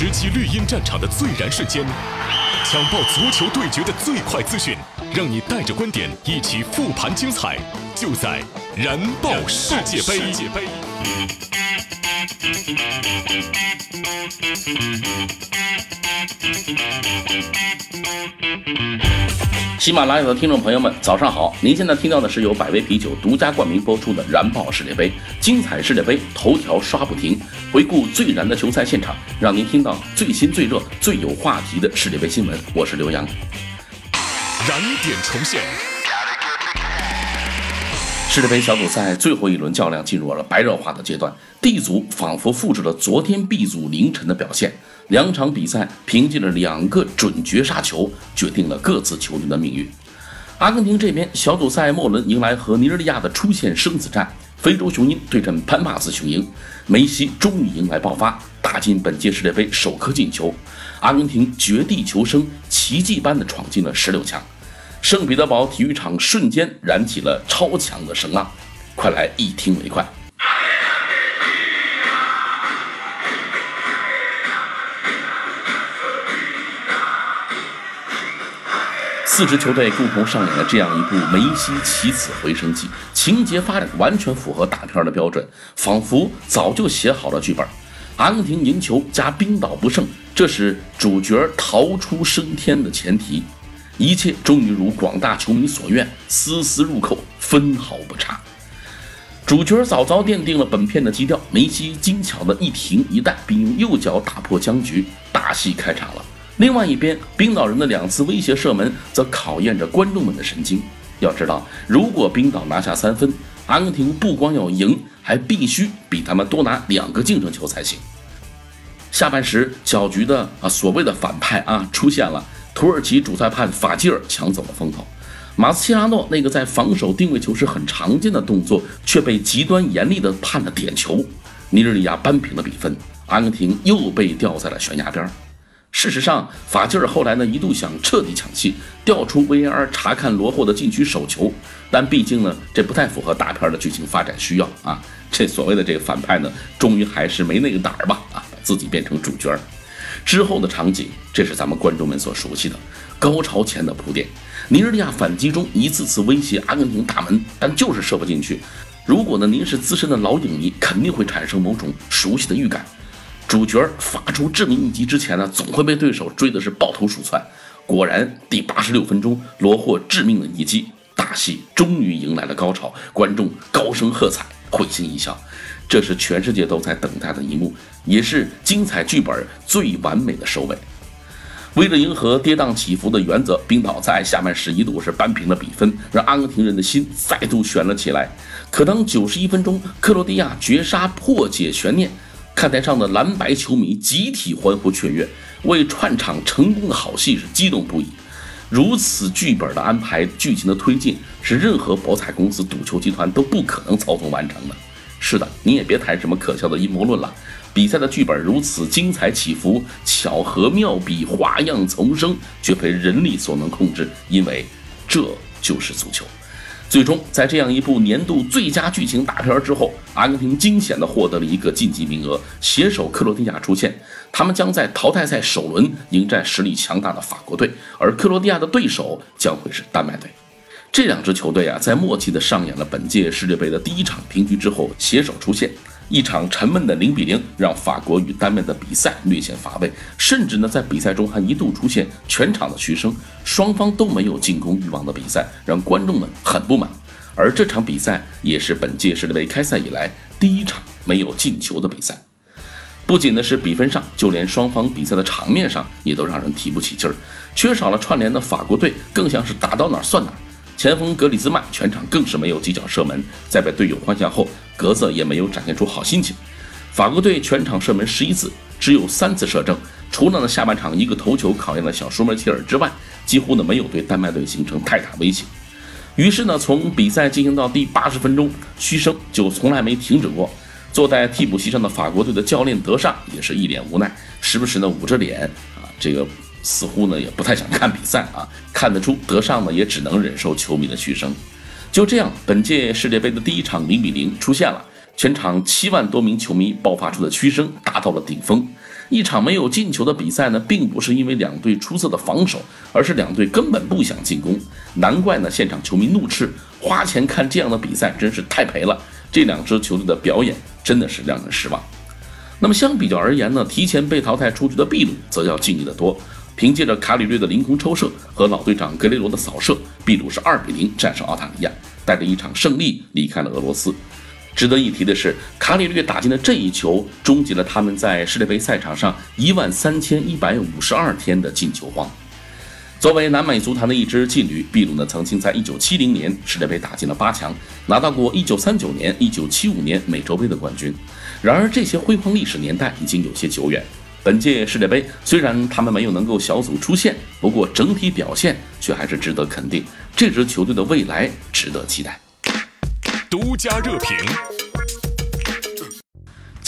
直击绿茵战场的最燃瞬间，抢爆足球对决的最快资讯，让你带着观点一起复盘精彩，就在燃爆世界杯。喜马拉雅的听众朋友们，早上好！您现在听到的是由百威啤酒独家冠名播出的《燃爆世界杯》，精彩世界杯头条刷不停，回顾最燃的球赛现场，让您听到最新最热、最有话题的世界杯新闻。我是刘洋。燃点重现。世界杯小组赛最后一轮较量进入了白热化的阶段，D 组仿佛复制了昨天 B 组凌晨的表现。两场比赛凭借着两个准绝杀球，决定了各自球队的命运。阿根廷这边小组赛末轮迎来和尼日利亚的出线生死战，非洲雄鹰对阵潘帕斯雄鹰，梅西终于迎来爆发，打进本届世界杯首颗进球。阿根廷绝地求生，奇迹般的闯进了十六强。圣彼得堡体育场瞬间燃起了超强的声浪，快来一听为快。四支球队共同上演了这样一部梅西起死回生记，情节发展完全符合大片的标准，仿佛早就写好了剧本。阿根廷赢球加冰岛不胜，这是主角逃出升天的前提。一切终于如广大球迷所愿，丝丝入扣，分毫不差。主角早早奠定了本片的基调，梅西精巧的一停一带，并用右脚打破僵局，大戏开场了。另外一边，冰岛人的两次威胁射门则考验着观众们的神经。要知道，如果冰岛拿下三分，阿根廷不光要赢，还必须比他们多拿两个净胜球才行。下半时，搅局的啊所谓的反派啊出现了，土耳其主裁判法基尔抢走了风头，马斯切拉诺那个在防守定位球时很常见的动作，却被极端严厉的判了点球。尼日利亚扳平了比分，阿根廷又被吊在了悬崖边。事实上，法基尔后来呢一度想彻底抢戏，调出 VAR 查看罗霍的禁区手球，但毕竟呢这不太符合大片的剧情发展需要啊。这所谓的这个反派呢，终于还是没那个胆儿吧啊，把自己变成主角。之后的场景，这是咱们观众们所熟悉的高潮前的铺垫。尼日利亚反击中一次次威胁阿根廷大门，但就是射不进去。如果呢您是资深的老影迷，肯定会产生某种熟悉的预感。主角发出致命一击之前呢，总会被对手追的是抱头鼠窜。果然，第八十六分钟，罗霍致命的一击，大戏终于迎来了高潮，观众高声喝彩，会心一笑。这是全世界都在等待的一幕，也是精彩剧本最完美的收尾。为了迎合跌宕起伏的原则，冰岛在下半时一度是扳平了比分，让阿根廷人的心再度悬了起来。可当九十一分钟，克罗地亚绝杀破解悬念。看台上的蓝白球迷集体欢呼雀跃，为串场成功的好戏是激动不已。如此剧本的安排，剧情的推进，是任何博彩公司、赌球集团都不可能操纵完成的。是的，你也别谈什么可笑的阴谋论了。比赛的剧本如此精彩起伏，巧合妙笔，花样丛生，绝非人力所能控制，因为这就是足球。最终，在这样一部年度最佳剧情大片之后，阿根廷惊险地获得了一个晋级名额，携手克罗地亚出线。他们将在淘汰赛首轮迎战实力强大的法国队，而克罗地亚的对手将会是丹麦队。这两支球队啊，在默契地上演了本届世界杯的第一场平局之后，携手出线。一场沉闷的零比零，让法国与丹麦的比赛略显乏味，甚至呢，在比赛中还一度出现全场的嘘声。双方都没有进攻欲望的比赛，让观众们很不满。而这场比赛也是本届世界杯开赛以来第一场没有进球的比赛。不仅呢是比分上，就连双方比赛的场面上也都让人提不起劲儿。缺少了串联的法国队，更像是打到哪儿算哪儿。前锋格里兹曼全场更是没有几脚射门，在被队友换下后，格子也没有展现出好心情。法国队全场射门十一次，只有三次射正，除了呢下半场一个头球考验了小舒梅切尔之外，几乎呢没有对丹麦队形成太大威胁。于是呢，从比赛进行到第八十分钟，嘘声就从来没停止过。坐在替补席上的法国队的教练德尚也是一脸无奈，时不时呢捂着脸啊，这个。似乎呢也不太想看比赛啊，看得出德尚呢也只能忍受球迷的嘘声。就这样，本届世界杯的第一场零比零出现了。全场七万多名球迷爆发出的嘘声达到了顶峰。一场没有进球的比赛呢，并不是因为两队出色的防守，而是两队根本不想进攻。难怪呢，现场球迷怒斥：花钱看这样的比赛真是太赔了。这两支球队的表演真的是让人失望。那么相比较而言呢，提前被淘汰出局的秘鲁则要尽力得多。凭借着卡里略的凌空抽射和老队长格雷罗的扫射，秘鲁是二比零战胜澳大利亚，带着一场胜利离开了俄罗斯。值得一提的是，卡里略打进的这一球，终结了他们在世界杯赛场上一万三千一百五十二天的进球荒。作为南美足坛的一支劲旅，秘鲁呢曾经在一九七零年世界杯打进了八强，拿到过一九三九年、一九七五年美洲杯的冠军。然而，这些辉煌历史年代已经有些久远。本届世界杯虽然他们没有能够小组出线，不过整体表现却还是值得肯定。这支球队的未来值得期待。独家热评：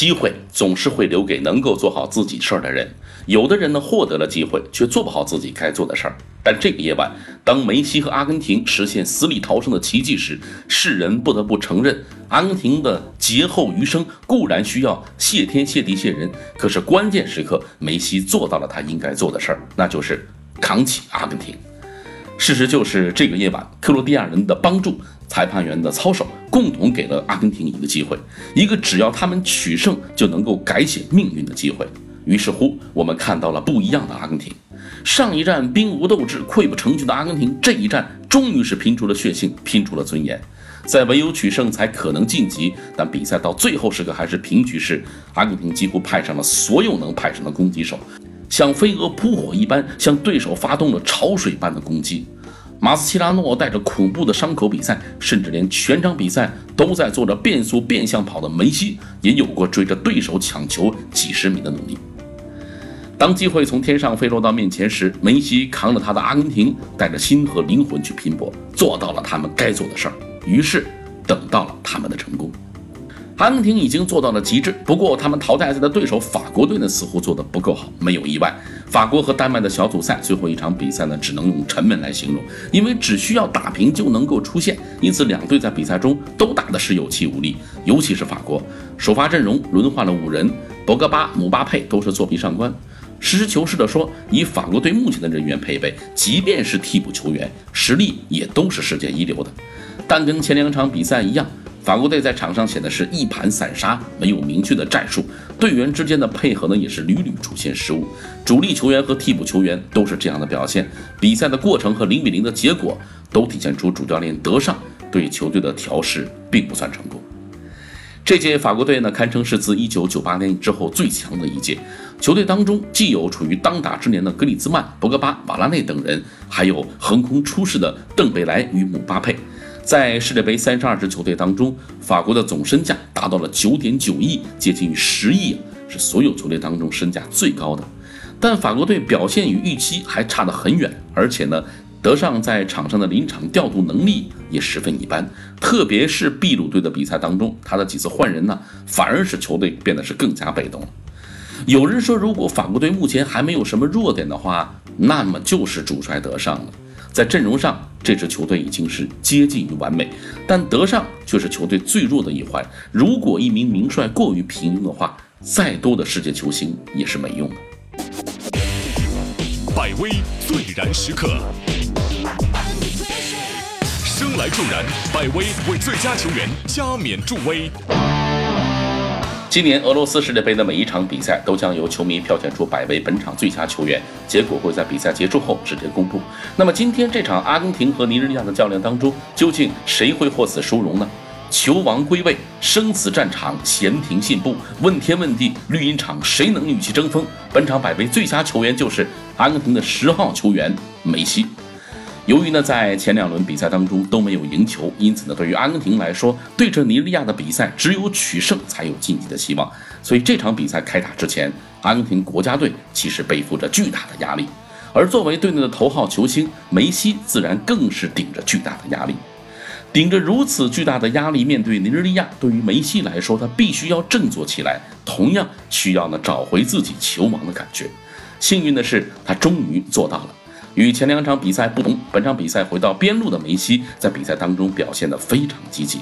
机会总是会留给能够做好自己事儿的人。有的人呢，获得了机会，却做不好自己该做的事儿。但这个夜晚，当梅西和阿根廷实现死里逃生的奇迹时，世人不得不承认，阿根廷的劫后余生固然需要谢天谢地谢人，可是关键时刻，梅西做到了他应该做的事儿，那就是扛起阿根廷。事实就是，这个夜晚，克罗地亚人的帮助。裁判员的操守共同给了阿根廷一个机会，一个只要他们取胜就能够改写命运的机会。于是乎，我们看到了不一样的阿根廷。上一战兵无斗志、溃不成军的阿根廷，这一战终于是拼出了血性，拼出了尊严。在唯有取胜才可能晋级，但比赛到最后时刻还是平局时，阿根廷几乎派上了所有能派上的攻击手，像飞蛾扑火一般向对手发动了潮水般的攻击。马斯切拉诺带着恐怖的伤口比赛，甚至连全场比赛都在做着变速变向跑的梅西，也有过追着对手抢球几十米的努力。当机会从天上飞落到面前时，梅西扛着他的阿根廷，带着心和灵魂去拼搏，做到了他们该做的事儿。于是，等到了他们的成功。阿根廷已经做到了极致，不过他们淘汰赛的对手法国队呢，似乎做得不够好。没有意外，法国和丹麦的小组赛最后一场比赛呢，只能用沉闷来形容，因为只需要打平就能够出线，因此两队在比赛中都打的是有气无力。尤其是法国，首发阵容轮换了五人，博格巴、姆巴佩都是作弊上官。实事求是地说，以法国队目前的人员配备，即便是替补球员，实力也都是世界一流的。但跟前两场比赛一样。法国队在场上显得是一盘散沙，没有明确的战术，队员之间的配合呢也是屡屡出现失误，主力球员和替补球员都是这样的表现。比赛的过程和零比零的结果都体现出主教练德尚对球队的调试并不算成功。这届法国队呢堪称是自1998年之后最强的一届，球队当中既有处于当打之年的格里兹曼、博格巴、瓦拉内等人，还有横空出世的邓贝莱与姆巴佩。在世界杯三十二支球队当中，法国的总身价达到了九点九亿，接近于十亿，是所有球队当中身价最高的。但法国队表现与预期还差得很远，而且呢，德尚在场上的临场调度能力也十分一般。特别是秘鲁队的比赛当中，他的几次换人呢，反而使球队变得是更加被动了。有人说，如果法国队目前还没有什么弱点的话，那么就是主帅德尚了。在阵容上，这支球队已经是接近于完美，但德尚却是球队最弱的一环。如果一名名帅过于平庸的话，再多的世界球星也是没用的。百威最燃时刻，生来助燃，百威为最佳球员加冕助威。今年俄罗斯世界杯的每一场比赛都将由球迷票选出百位本场最佳球员，结果会在比赛结束后直接公布。那么今天这场阿根廷和尼日利亚的较量当中，究竟谁会获此殊荣呢？球王归位，生死战场，闲庭信步，问天问地，绿茵场谁能与其争锋？本场百位最佳球员就是阿根廷的十号球员梅西。由于呢，在前两轮比赛当中都没有赢球，因此呢，对于阿根廷来说，对阵尼日利亚的比赛只有取胜才有晋级的希望。所以这场比赛开打之前，阿根廷国家队其实背负着巨大的压力，而作为队内的头号球星，梅西自然更是顶着巨大的压力。顶着如此巨大的压力面对尼日利亚，对于梅西来说，他必须要振作起来，同样需要呢找回自己球王的感觉。幸运的是，他终于做到了。与前两场比赛不同，本场比赛回到边路的梅西在比赛当中表现得非常积极。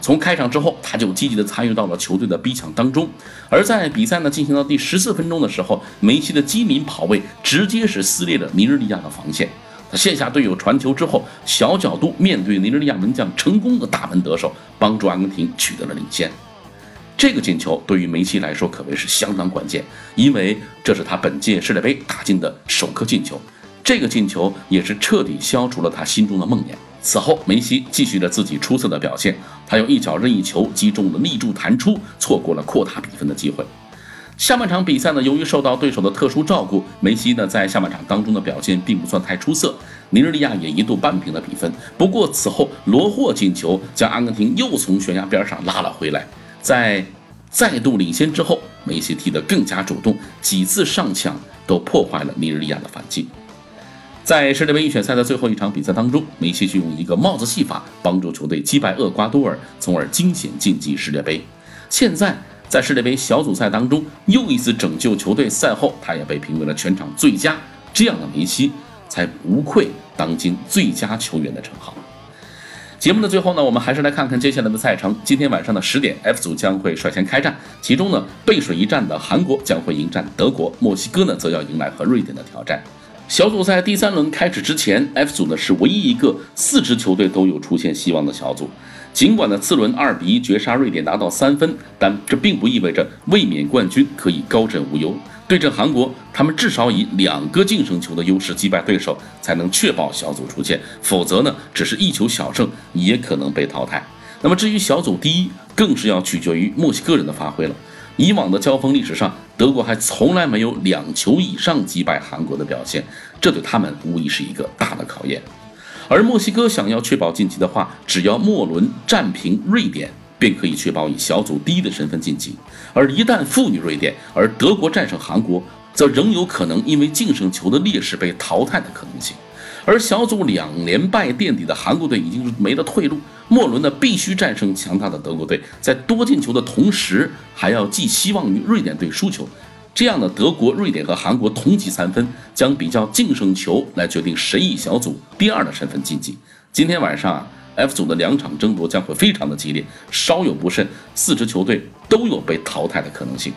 从开场之后，他就积极地参与到了球队的逼抢当中。而在比赛呢进行到第十四分钟的时候，梅西的机敏跑位直接是撕裂了尼日利亚的防线。他卸下队友传球之后，小角度面对尼日利亚门将，成功的大门得手，帮助阿根廷取得了领先。这个进球对于梅西来说可谓是相当关键，因为这是他本届世界杯打进的首颗进球。这个进球也是彻底消除了他心中的梦魇。此后，梅西继续着自己出色的表现，他用一脚任意球击中了立柱弹出，错过了扩大比分的机会。下半场比赛呢，由于受到对手的特殊照顾，梅西呢在下半场当中的表现并不算太出色，尼日利亚也一度扳平了比分。不过此后罗霍进球将阿根廷又从悬崖边上拉了回来，在再度领先之后，梅西踢得更加主动，几次上抢都破坏了尼日利亚的反击。在世界杯预选赛的最后一场比赛当中，梅西就用一个帽子戏法帮助球队击败厄瓜多尔，从而惊险晋级世界杯。现在在世界杯小组赛当中又一次拯救球队，赛后他也被评为了全场最佳。这样的梅西才无愧当今最佳球员的称号。节目的最后呢，我们还是来看看接下来的赛程。今天晚上的十点，F 组将会率先开战，其中呢背水一战的韩国将会迎战德国，墨西哥呢则要迎来和瑞典的挑战。小组赛第三轮开始之前，F 组呢是唯一一个四支球队都有出现希望的小组。尽管呢次轮二比一绝杀瑞典拿到三分，但这并不意味着卫冕冠军可以高枕无忧。对阵韩国，他们至少以两个净胜球的优势击败对手，才能确保小组出线。否则呢，只是一球小胜也可能被淘汰。那么至于小组第一，更是要取决于墨西哥人的发挥了。以往的交锋历史上，德国还从来没有两球以上击败韩国的表现，这对他们无疑是一个大的考验。而墨西哥想要确保晋级的话，只要末轮战平瑞典，便可以确保以小组第一的身份晋级。而一旦负于瑞典，而德国战胜韩国，则仍有可能因为净胜球的劣势被淘汰的可能性。而小组两连败垫底的韩国队已经是没了退路，末轮呢必须战胜强大的德国队，在多进球的同时，还要寄希望于瑞典队输球。这样的德国、瑞典和韩国同积三分，将比较净胜球来决定谁以小组第二的身份晋级。今天晚上啊，F 组的两场争夺将会非常的激烈，稍有不慎，四支球队都有被淘汰的可能性。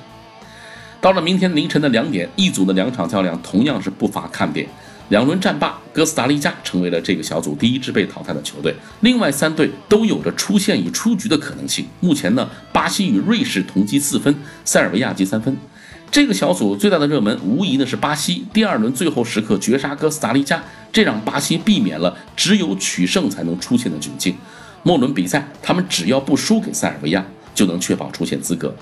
到了明天凌晨的两点，E 组的两场较量同样是不乏看点。两轮战罢，哥斯达黎加成为了这个小组第一支被淘汰的球队。另外三队都有着出线与出局的可能性。目前呢，巴西与瑞士同积四分，塞尔维亚积三分。这个小组最大的热门无疑呢是巴西，第二轮最后时刻绝杀哥斯达黎加，这让巴西避免了只有取胜才能出线的窘境。末轮比赛，他们只要不输给塞尔维亚，就能确保出线资格。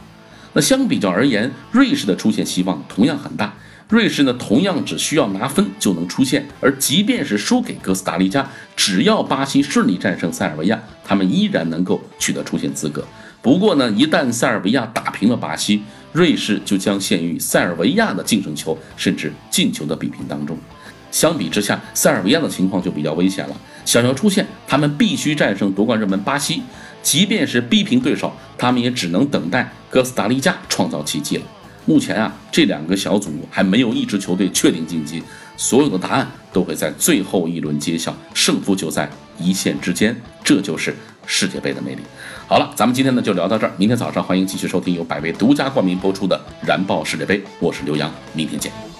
那相比较而言，瑞士的出线希望同样很大。瑞士呢，同样只需要拿分就能出线，而即便是输给哥斯达黎加，只要巴西顺利战胜塞尔维亚，他们依然能够取得出线资格。不过呢，一旦塞尔维亚打平了巴西，瑞士就将陷于塞尔维亚的净胜球甚至进球的比拼当中。相比之下，塞尔维亚的情况就比较危险了。想要出线，他们必须战胜夺冠热门巴西，即便是逼平对手，他们也只能等待哥斯达黎加创造奇迹了。目前啊，这两个小组还没有一支球队确定晋级，所有的答案都会在最后一轮揭晓，胜负就在一线之间，这就是世界杯的魅力。好了，咱们今天呢就聊到这儿，明天早上欢迎继续收听由百威独家冠名播出的《燃爆世界杯》，我是刘洋，明天见。